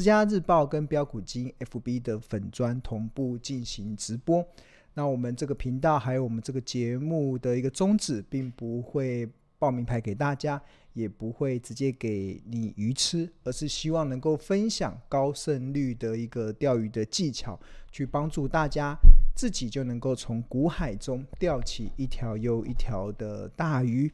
资家日报跟标股金 FB 的粉砖同步进行直播。那我们这个频道还有我们这个节目的一个宗旨，并不会报名牌给大家，也不会直接给你鱼吃，而是希望能够分享高胜率的一个钓鱼的技巧，去帮助大家自己就能够从股海中钓起一条又一条的大鱼。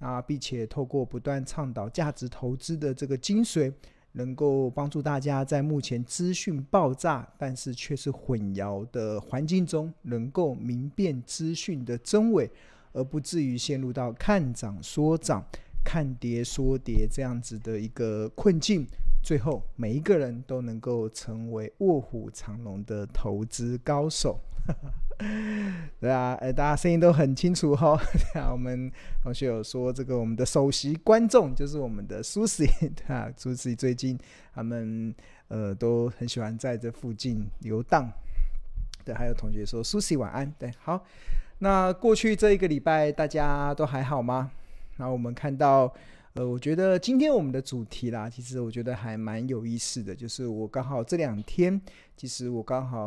啊，并且透过不断倡导价值投资的这个精髓，能够帮助大家在目前资讯爆炸，但是却是混淆的环境中，能够明辨资讯的真伪，而不至于陷入到看涨说涨、看跌说跌这样子的一个困境。最后，每一个人都能够成为卧虎藏龙的投资高手。对啊，哎，大家声音都很清楚哈、对啊，我们同学有说，这个我们的首席观众就是我们的 Susie，对啊，Susie 最近他们呃都很喜欢在这附近游荡。对，还有同学说 Susie 晚安。对，好，那过去这一个礼拜大家都还好吗？然后我们看到。呃，我觉得今天我们的主题啦，其实我觉得还蛮有意思的。就是我刚好这两天，其实我刚好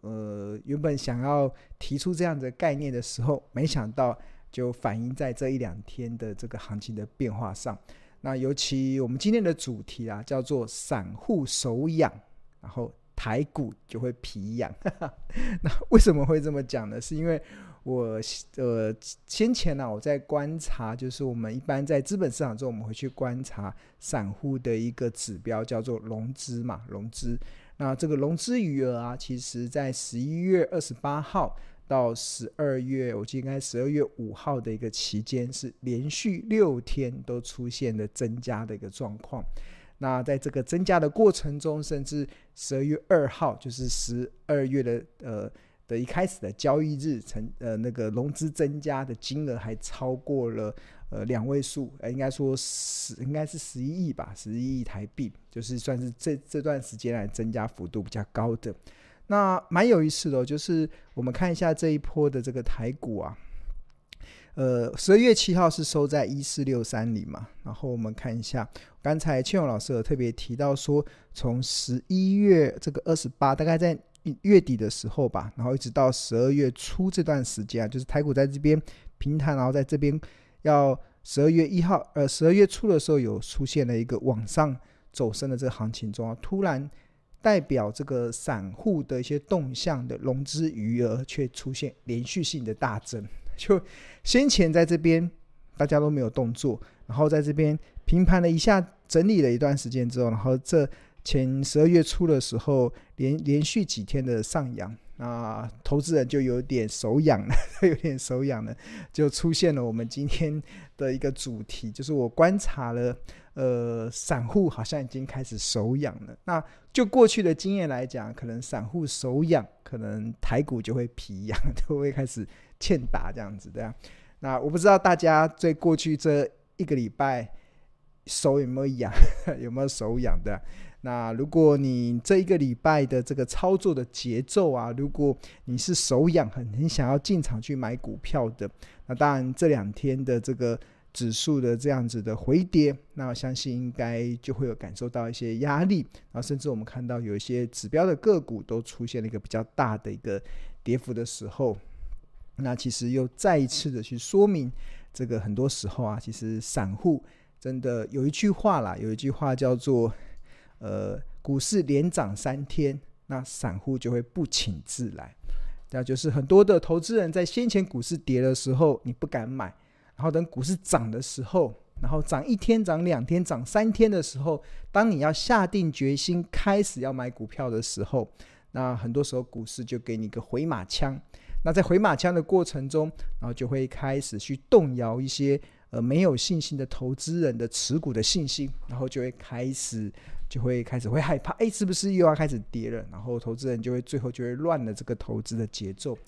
呃原本想要提出这样的概念的时候，没想到就反映在这一两天的这个行情的变化上。那尤其我们今天的主题啊，叫做散户手痒，然后排骨就会皮痒。那为什么会这么讲呢？是因为。我呃先前呢、我在观察，就是我们一般在资本市场中，我们会去观察散户的一个指标，叫做融资嘛，融资。那这个融资余额啊，其实在十一月二十八号到十二月，我记得应该十二月五号的一个期间，是连续六天都出现了增加的一个状况。那在这个增加的过程中，甚至十二月二号，就是十二月的呃。的一开始的交易日，成呃那个融资增加的金额还超过了呃两位数，呃应该说十应该是十一亿吧，十一亿台币，就是算是这这段时间来增加幅度比较高的。那蛮有意思的，就是我们看一下这一波的这个台股啊，呃十二月七号是收在一四六三零嘛，然后我们看一下，刚才庆勇老师有特别提到说，从十一月这个二十八，大概在。月底的时候吧，然后一直到十二月初这段时间啊，就是台股在这边平盘，然后在这边要十二月一号，呃，十二月初的时候有出现了一个往上走升的这个行情中啊，突然代表这个散户的一些动向的融资余额却出现连续性的大增，就先前在这边大家都没有动作，然后在这边平盘了一下，整理了一段时间之后，然后这。前十二月初的时候，连连续几天的上扬，啊，投资人就有点手痒了，有点手痒了，就出现了我们今天的一个主题，就是我观察了，呃，散户好像已经开始手痒了。那就过去的经验来讲，可能散户手痒，可能台股就会皮痒，就会开始欠打这样子的。那我不知道大家在过去这一个礼拜手有没有痒，有没有手痒的？那如果你这一个礼拜的这个操作的节奏啊，如果你是手痒很很想要进场去买股票的，那当然这两天的这个指数的这样子的回跌，那我相信应该就会有感受到一些压力，然后甚至我们看到有一些指标的个股都出现了一个比较大的一个跌幅的时候，那其实又再一次的去说明，这个很多时候啊，其实散户真的有一句话啦，有一句话叫做。呃，股市连涨三天，那散户就会不请自来。那就是很多的投资人在先前股市跌的时候，你不敢买，然后等股市涨的时候，然后涨一天、涨两天、涨三天的时候，当你要下定决心开始要买股票的时候，那很多时候股市就给你个回马枪。那在回马枪的过程中，然后就会开始去动摇一些呃没有信心的投资人的持股的信心，然后就会开始。就会开始会害怕，哎，是不是又要开始跌了？然后投资人就会最后就会乱了这个投资的节奏。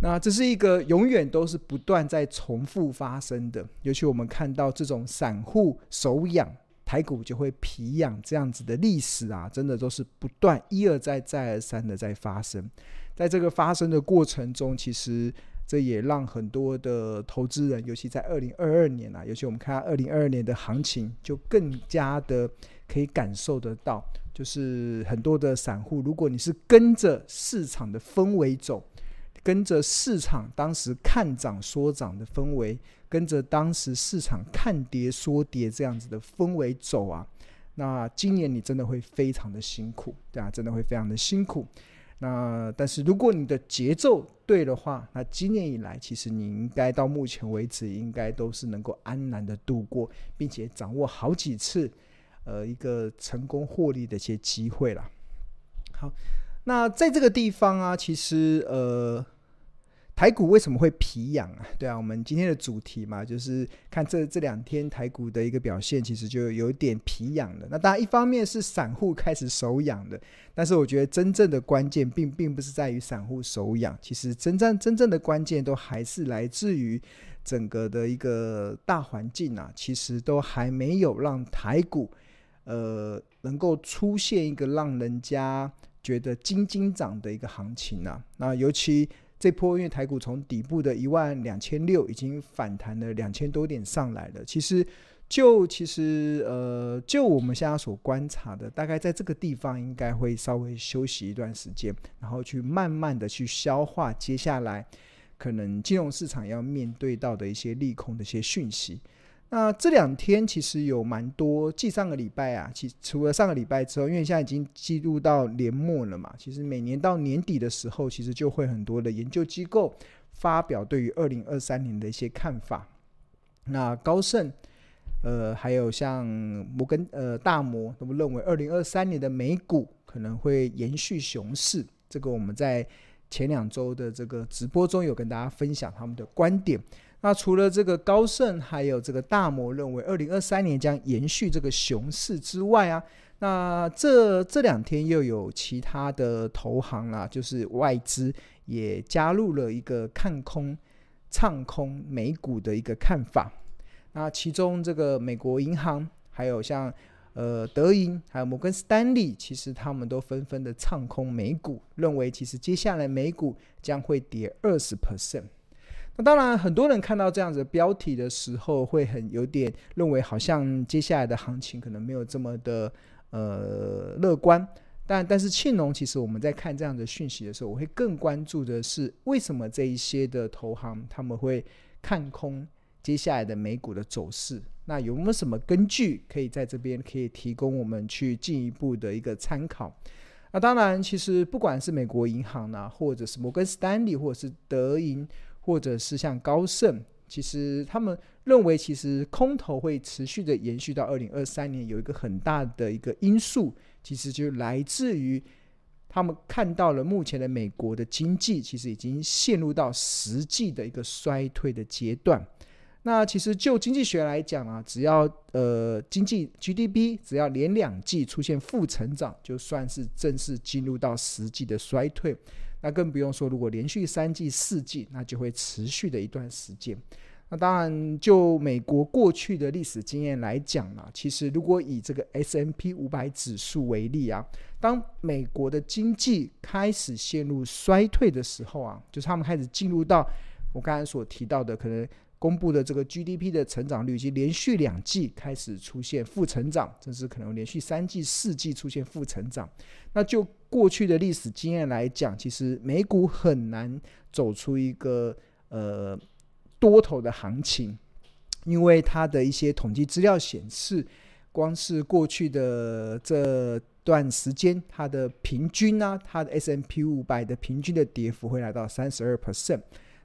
那这是一个永远都是不断在重复发生的。尤其我们看到这种散户手痒，台股就会皮痒这样子的历史啊，真的都是不断一而再再而三的在发生。在这个发生的过程中，其实这也让很多的投资人，尤其在二零二二年啊，尤其我们看二零二二年的行情，就更加的。可以感受得到，就是很多的散户，如果你是跟着市场的氛围走，跟着市场当时看涨说涨的氛围，跟着当时市场看跌说跌这样子的氛围走啊，那今年你真的会非常的辛苦，对啊，真的会非常的辛苦。那但是如果你的节奏对的话，那今年以来其实你应该到目前为止应该都是能够安然的度过，并且掌握好几次，呃，一个成功获利的一些机会了。好，那在这个地方啊，其实呃。台股为什么会皮痒啊？对啊，我们今天的主题嘛，就是看这这两天台股的一个表现，其实就有点皮痒了。那当然，一方面是散户开始手痒的，但是我觉得真正的关键并并不是在于散户手痒，其实真正真正的关键都还是来自于整个的一个大环境啊，其实都还没有让台股呃能够出现一个让人家觉得惊惊涨的一个行情啊。那尤其。这波因为台股从底部的一万两千六已经反弹了两千多点上来了，其实就其实呃就我们现在所观察的，大概在这个地方应该会稍微休息一段时间，然后去慢慢的去消化接下来可能金融市场要面对到的一些利空的一些讯息。那这两天其实有蛮多，继上个礼拜啊，其除了上个礼拜之后，因为现在已经进入到年末了嘛，其实每年到年底的时候，其实就会很多的研究机构发表对于二零二三年的一些看法。那高盛，呃，还有像摩根，呃，大摩都认为二零二三年的美股可能会延续熊市。这个我们在前两周的这个直播中有跟大家分享他们的观点。那除了这个高盛，还有这个大摩认为，二零二三年将延续这个熊市之外啊，那这这两天又有其他的投行啦，就是外资也加入了一个看空、唱空美股的一个看法。那其中这个美国银行，还有像呃德银，还有摩根士丹利，其实他们都纷纷的唱空美股，认为其实接下来美股将会跌二十 percent。那当然，很多人看到这样子的标题的时候，会很有点认为，好像接下来的行情可能没有这么的呃乐观。但但是庆农，其实我们在看这样的讯息的时候，我会更关注的是，为什么这一些的投行他们会看空接下来的美股的走势？那有没有什么根据可以在这边可以提供我们去进一步的一个参考？那当然，其实不管是美国银行呢，或者是摩根士丹利，或者是德银。或者是像高盛，其实他们认为，其实空头会持续的延续到二零二三年，有一个很大的一个因素，其实就来自于他们看到了目前的美国的经济，其实已经陷入到实际的一个衰退的阶段。那其实就经济学来讲啊，只要呃经济 GDP 只要连两季出现负成长，就算是正式进入到实际的衰退。那更不用说，如果连续三季、四季，那就会持续的一段时间。那当然，就美国过去的历史经验来讲呢，其实如果以这个 S M P 五百指数为例啊，当美国的经济开始陷入衰退的时候啊，就是他们开始进入到我刚才所提到的可能。公布的这个 GDP 的成长率，已经连续两季开始出现负成长，甚至可能连续三季、四季出现负成长。那就过去的历史经验来讲，其实美股很难走出一个呃多头的行情，因为它的一些统计资料显示，光是过去的这段时间，它的平均啊，它的 S M P 五百的平均的跌幅会来到三十二 percent。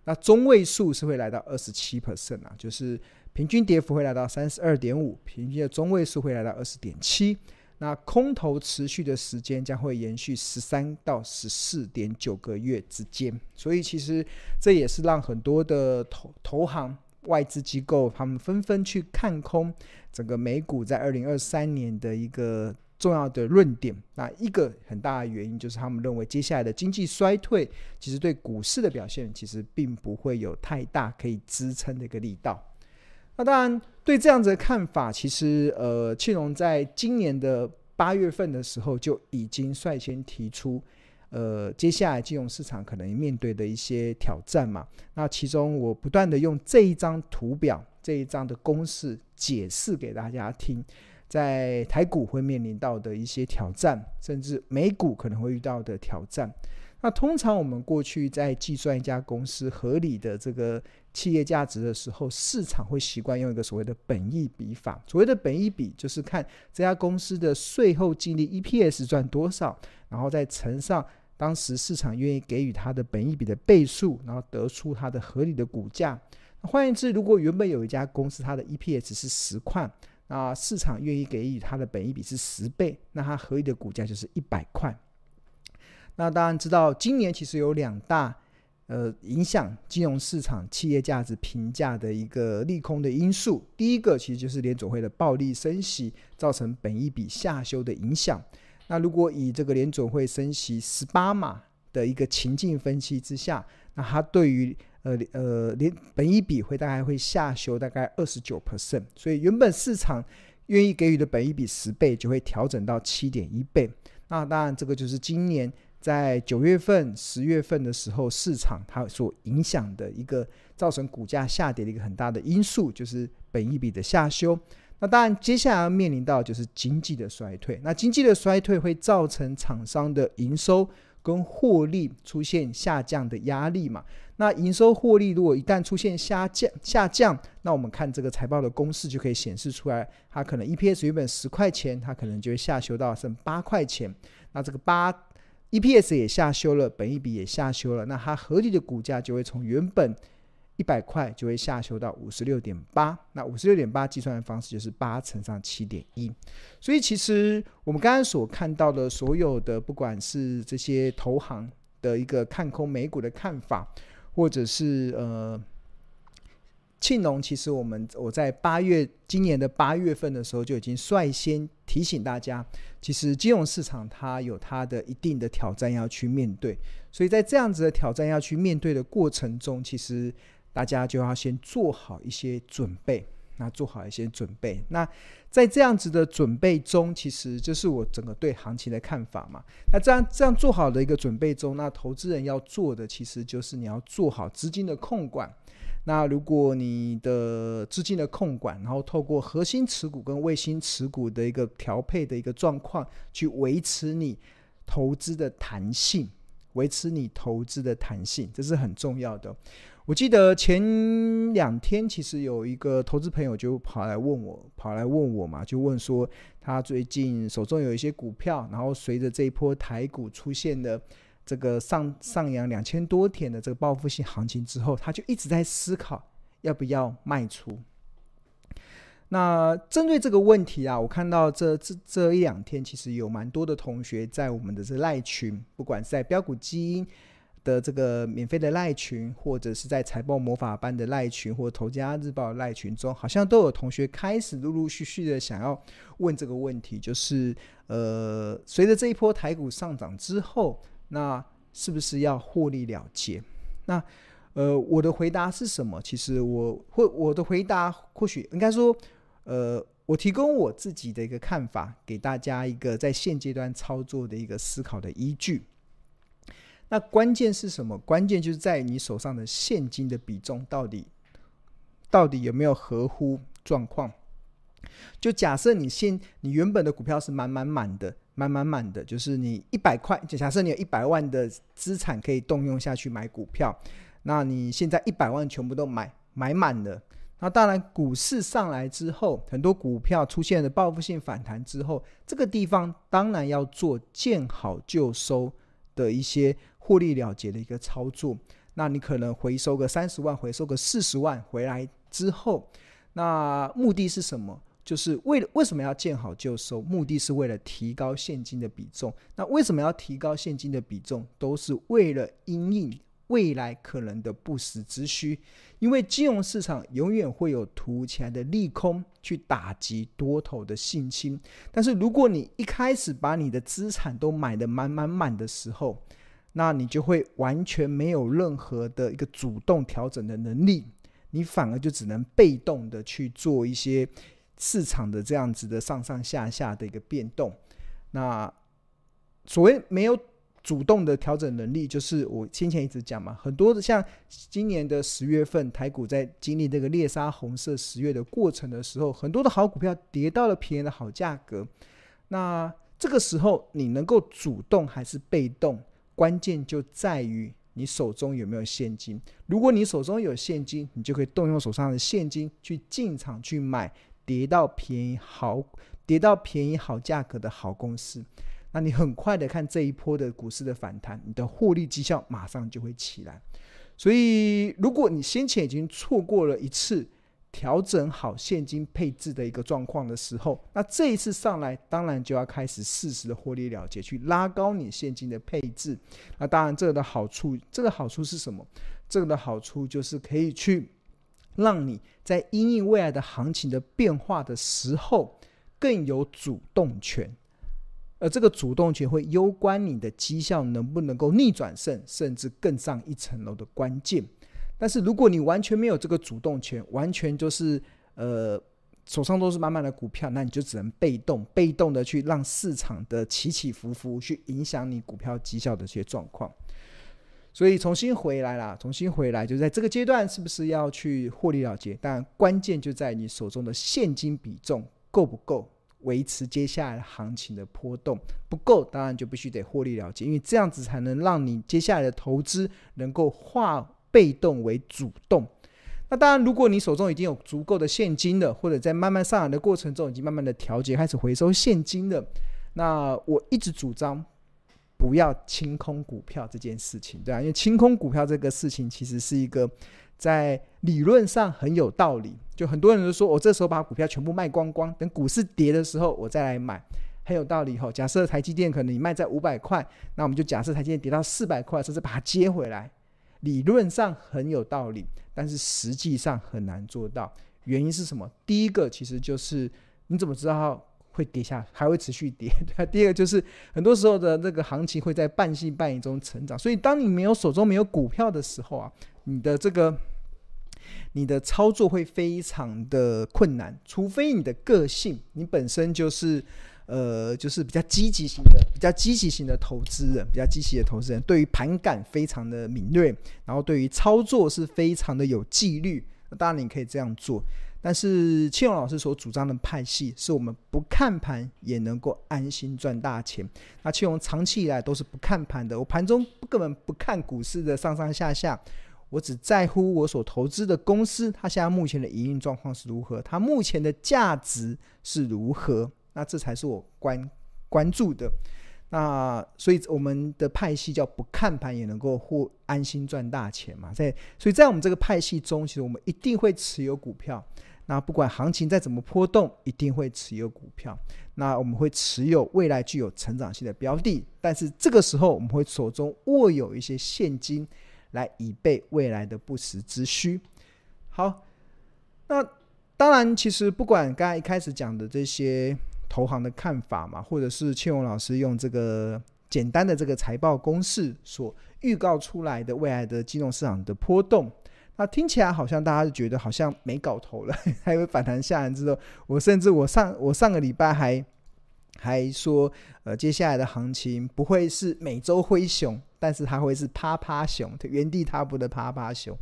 那中位数是会来到二十七 percent 啊，就是平均跌幅会来到三十二点五，平均的中位数会来到二十点七。那空头持续的时间将会延续十三到十四点九个月之间，所以其实这也是让很多的投投行、外资机构他们纷纷去看空整个美股在二零二三年的一个。重要的论点，那一个很大的原因就是他们认为接下来的经济衰退，其实对股市的表现其实并不会有太大可以支撑的一个力道。那当然，对这样子的看法，其实呃，庆隆在今年的八月份的时候就已经率先提出，呃，接下来金融市场可能面对的一些挑战嘛。那其中我不断的用这一张图表、这一张的公式解释给大家听。在台股会面临到的一些挑战，甚至美股可能会遇到的挑战。那通常我们过去在计算一家公司合理的这个企业价值的时候，市场会习惯用一个所谓的本益比法。所谓的本益比，就是看这家公司的税后净利 EPS 赚多少，然后再乘上当时市场愿意给予它的本益比的倍数，然后得出它的合理的股价。换言之，如果原本有一家公司它的 EPS 是十块，那市场愿意给予它的本益比是十倍，那它合理的股价就是一百块。那当然知道，今年其实有两大呃影响金融市场企业价值评价的一个利空的因素。第一个其实就是联总会的暴力升息造成本益比下修的影响。那如果以这个联总会升息十八码的一个情境分析之下，那它对于呃呃连本益比会大概会下修大概二十九 percent。所以原本市场愿意给予的本益比十倍就会调整到七点一倍。那当然这个就是今年。在九月份、十月份的时候，市场它所影响的一个造成股价下跌的一个很大的因素，就是本益比的下修。那当然，接下来要面临到就是经济的衰退。那经济的衰退会造成厂商的营收跟获利出现下降的压力嘛？那营收获利如果一旦出现下降，下降，那我们看这个财报的公式就可以显示出来，它可能 EPS 原本十块钱，它可能就会下修到剩八块钱。那这个八。EPS 也下修了，本一比也下修了，那它合理的股价就会从原本一百块就会下修到五十六点八。那五十六点八计算的方式就是八乘上七点一。所以其实我们刚刚所看到的所有的，不管是这些投行的一个看空美股的看法，或者是呃。庆农，其实我们我在八月今年的八月份的时候就已经率先提醒大家，其实金融市场它有它的一定的挑战要去面对，所以在这样子的挑战要去面对的过程中，其实大家就要先做好一些准备，那做好一些准备。那在这样子的准备中，其实就是我整个对行情的看法嘛。那这样这样做好的一个准备中，那投资人要做的其实就是你要做好资金的控管。那如果你的资金的控管，然后透过核心持股跟卫星持股的一个调配的一个状况，去维持你投资的弹性，维持你投资的弹性，这是很重要的。我记得前两天其实有一个投资朋友就跑来问我，跑来问我嘛，就问说他最近手中有一些股票，然后随着这一波台股出现的。这个上上扬两千多点的这个报复性行情之后，他就一直在思考要不要卖出。那针对这个问题啊，我看到这这这一两天，其实有蛮多的同学在我们的这赖群，不管是在标股基因的这个免费的赖群，或者是在财报魔法班的赖群，或投家日报赖群中，好像都有同学开始陆陆续续的想要问这个问题，就是呃，随着这一波台股上涨之后。那是不是要获利了结？那呃，我的回答是什么？其实我会我的回答或许应该说，呃，我提供我自己的一个看法，给大家一个在现阶段操作的一个思考的依据。那关键是什么？关键就是在你手上的现金的比重到底到底有没有合乎状况？就假设你现你原本的股票是满满满的。满满满的，就是你一百块，就假设你有一百万的资产可以动用下去买股票，那你现在一百万全部都买买满了，那当然股市上来之后，很多股票出现了报复性反弹之后，这个地方当然要做见好就收的一些获利了结的一个操作，那你可能回收个三十万，回收个四十万回来之后，那目的是什么？就是为了为什么要见好就收？目的是为了提高现金的比重。那为什么要提高现金的比重？都是为了因应未来可能的不时之需。因为金融市场永远会有突如其来的利空去打击多头的信心。但是如果你一开始把你的资产都买得满满满的时候，那你就会完全没有任何的一个主动调整的能力，你反而就只能被动的去做一些。市场的这样子的上上下下的一个变动，那所谓没有主动的调整能力，就是我先前一直讲嘛，很多的像今年的十月份，台股在经历这个猎杀红色十月的过程的时候，很多的好股票跌到了便宜的好价格。那这个时候，你能够主动还是被动？关键就在于你手中有没有现金。如果你手中有现金，你就可以动用手上的现金去进场去买跌到便宜好、跌到便宜好价格的好公司。那你很快的看这一波的股市的反弹，你的获利绩效马上就会起来。所以，如果你先前已经错过了一次。调整好现金配置的一个状况的时候，那这一次上来，当然就要开始适时的获利了结，去拉高你现金的配置。那当然，这个的好处，这个好处是什么？这个的好处就是可以去让你在因应未来的行情的变化的时候更有主动权，而这个主动权会攸关你的绩效能不能够逆转胜，甚至更上一层楼的关键。但是如果你完全没有这个主动权，完全就是呃手上都是满满的股票，那你就只能被动，被动的去让市场的起起伏伏去影响你股票绩效的这些状况。所以重新回来啦，重新回来，就在这个阶段，是不是要去获利了结？但关键就在你手中的现金比重够不够维持接下来行情的波动，不够，当然就必须得获利了结，因为这样子才能让你接下来的投资能够化。被动为主动，那当然，如果你手中已经有足够的现金了，或者在慢慢上来的过程中已经慢慢的调节，开始回收现金了，那我一直主张不要清空股票这件事情，对啊，因为清空股票这个事情其实是一个在理论上很有道理，就很多人都说我这时候把股票全部卖光光，等股市跌的时候我再来买，很有道理哈。假设台积电可能你卖在五百块，那我们就假设台积电跌到四百块，甚至把它接回来。理论上很有道理，但是实际上很难做到。原因是什么？第一个其实就是你怎么知道会跌下，还会持续跌？对，第二个就是很多时候的那个行情会在半信半疑中成长。所以当你没有手中没有股票的时候啊，你的这个你的操作会非常的困难，除非你的个性，你本身就是。呃，就是比较积极型的、比较积极型的投资人，比较积极的投资人，对于盘感非常的敏锐，然后对于操作是非常的有纪律。当然你可以这样做，但是庆荣老师所主张的派系，是我们不看盘也能够安心赚大钱。那庆荣长期以来都是不看盘的，我盘中根本不看股市的上上下下，我只在乎我所投资的公司，它现在目前的营运状况是如何，它目前的价值是如何。那这才是我关关注的，那所以我们的派系叫不看盘也能够获安心赚大钱嘛，在所以在我们这个派系中，其实我们一定会持有股票。那不管行情再怎么波动，一定会持有股票。那我们会持有未来具有成长性的标的，但是这个时候我们会手中握有一些现金，来以备未来的不时之需。好，那当然，其实不管刚才一开始讲的这些。投行的看法嘛，或者是庆荣老师用这个简单的这个财报公式所预告出来的未来的金融市场的波动，那听起来好像大家就觉得好像没搞头了，还有反弹下来之后，我甚至我上我上个礼拜还还说，呃，接下来的行情不会是美洲灰熊，但是它会是趴趴熊，原地踏步的趴趴熊。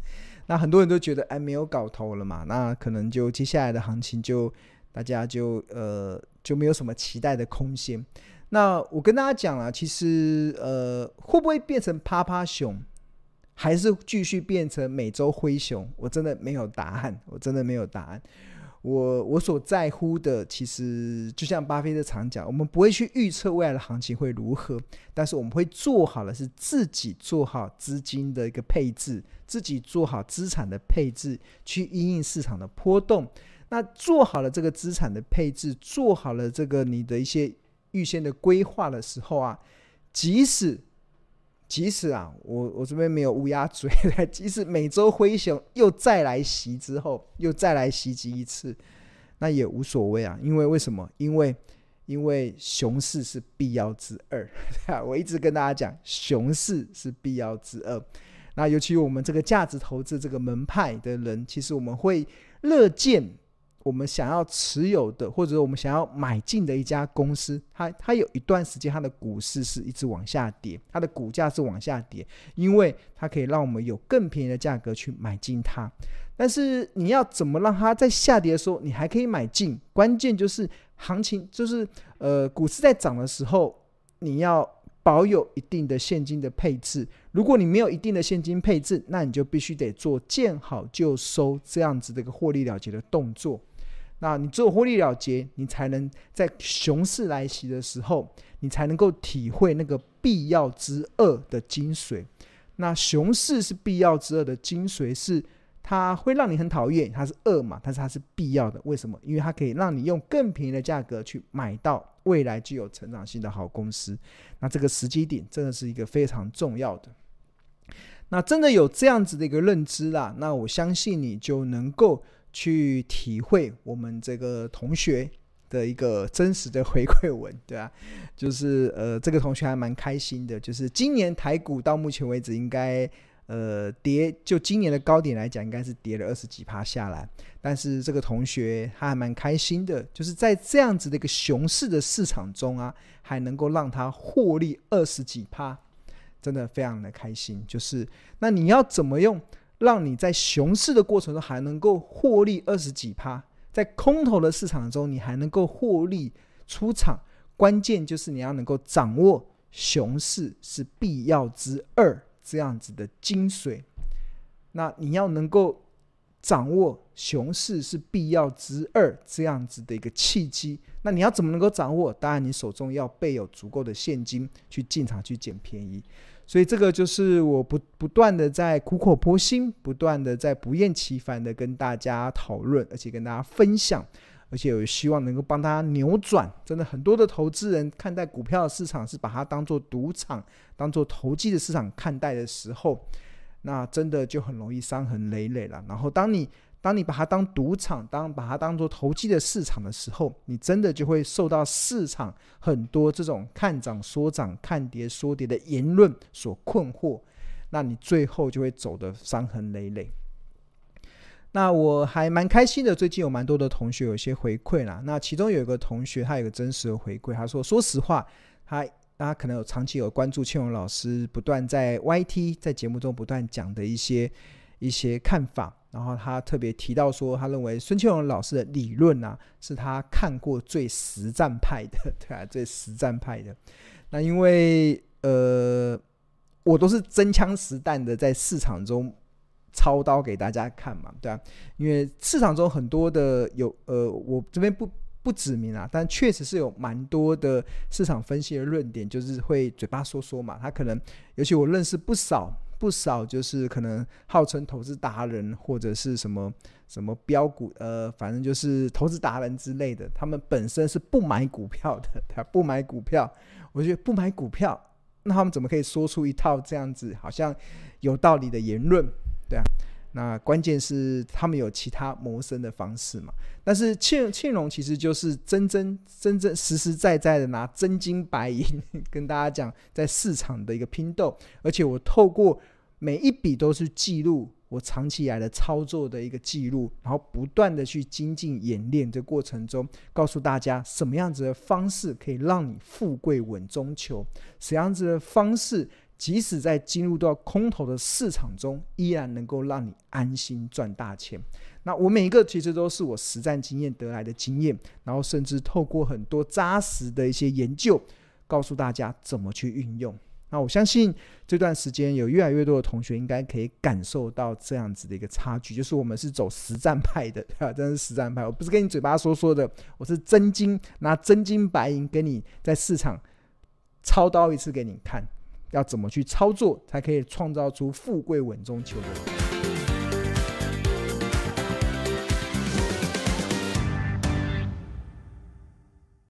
那很多人都觉得哎没有搞头了嘛，那可能就接下来的行情就大家就呃。就没有什么期待的空间。那我跟大家讲了，其实呃，会不会变成趴趴熊，还是继续变成美洲灰熊？我真的没有答案，我真的没有答案。我我所在乎的，其实就像巴菲特常讲，我们不会去预测未来的行情会如何，但是我们会做好的是自己做好资金的一个配置，自己做好资产的配置，去因应市场的波动。那做好了这个资产的配置，做好了这个你的一些预先的规划的时候啊，即使即使啊，我我这边没有乌鸦嘴，即使每周灰熊又再来袭之后，又再来袭击一次，那也无所谓啊，因为为什么？因为因为熊市是必要之恶，我一直跟大家讲，熊市是必要之二。那尤其我们这个价值投资这个门派的人，其实我们会乐见。我们想要持有的，或者我们想要买进的一家公司，它它有一段时间它的股市是一直往下跌，它的股价是往下跌，因为它可以让我们有更便宜的价格去买进它。但是你要怎么让它在下跌的时候你还可以买进？关键就是行情，就是呃股市在涨的时候，你要保有一定的现金的配置。如果你没有一定的现金配置，那你就必须得做见好就收这样子的一个获利了结的动作。那你做获利了结，你才能在熊市来袭的时候，你才能够体会那个必要之恶的精髓。那熊市是必要之恶的精髓，是它会让你很讨厌，它是恶嘛，但是它是必要的。为什么？因为它可以让你用更便宜的价格去买到未来具有成长性的好公司。那这个时机点真的是一个非常重要的。那真的有这样子的一个认知啦，那我相信你就能够。去体会我们这个同学的一个真实的回馈文，对啊，就是呃，这个同学还蛮开心的，就是今年台股到目前为止应该呃跌，就今年的高点来讲，应该是跌了二十几趴下来，但是这个同学他还蛮开心的，就是在这样子的一个熊市的市场中啊，还能够让他获利二十几趴，真的非常的开心。就是那你要怎么用？让你在熊市的过程中还能够获利二十几趴，在空头的市场中你还能够获利出场，关键就是你要能够掌握熊市是必要之二这样子的精髓。那你要能够掌握熊市是必要之二这样子的一个契机，那你要怎么能够掌握？当然，你手中要备有足够的现金去进场去捡便宜。所以这个就是我不不断的在苦口婆心，不断的在不厌其烦的跟大家讨论，而且跟大家分享，而且我希望能够帮大家扭转。真的很多的投资人看待股票市场是把它当做赌场，当做投机的市场看待的时候，那真的就很容易伤痕累累了。然后当你当你把它当赌场，当把它当做投机的市场的时候，你真的就会受到市场很多这种看涨说涨、看跌说跌的言论所困惑，那你最后就会走得伤痕累累。那我还蛮开心的，最近有蛮多的同学有一些回馈啦。那其中有一个同学，他有个真实的回馈，他说：“说实话，他他可能有长期有关注庆荣老师不断在 YT 在节目中不断讲的一些一些看法。”然后他特别提到说，他认为孙庆荣老师的理论啊，是他看过最实战派的，对啊，最实战派的。那因为呃，我都是真枪实弹的在市场中操刀给大家看嘛，对啊，因为市场中很多的有呃，我这边不不指名啊，但确实是有蛮多的市场分析的论点，就是会嘴巴说说嘛，他可能，尤其我认识不少。不少就是可能号称投资达人或者是什么什么标股，呃，反正就是投资达人之类的，他们本身是不买股票的，他不买股票。我觉得不买股票，那他们怎么可以说出一套这样子好像有道理的言论？对啊，那关键是他们有其他谋生的方式嘛。但是庆庆荣其实就是真真真真实实在在的拿真金白银 跟大家讲，在市场的一个拼斗，而且我透过。每一笔都是记录我长期以来的操作的一个记录，然后不断的去精进演练这过程中，告诉大家什么样子的方式可以让你富贵稳中求，什么样子的方式，即使在进入到空头的市场中，依然能够让你安心赚大钱。那我每一个其实都是我实战经验得来的经验，然后甚至透过很多扎实的一些研究，告诉大家怎么去运用。那我相信这段时间有越来越多的同学应该可以感受到这样子的一个差距，就是我们是走实战派的，对 吧？真是实战派，我不是跟你嘴巴说说的，我是真金拿真金白银给你在市场操刀一次给你看，要怎么去操作才可以创造出富贵稳中求的。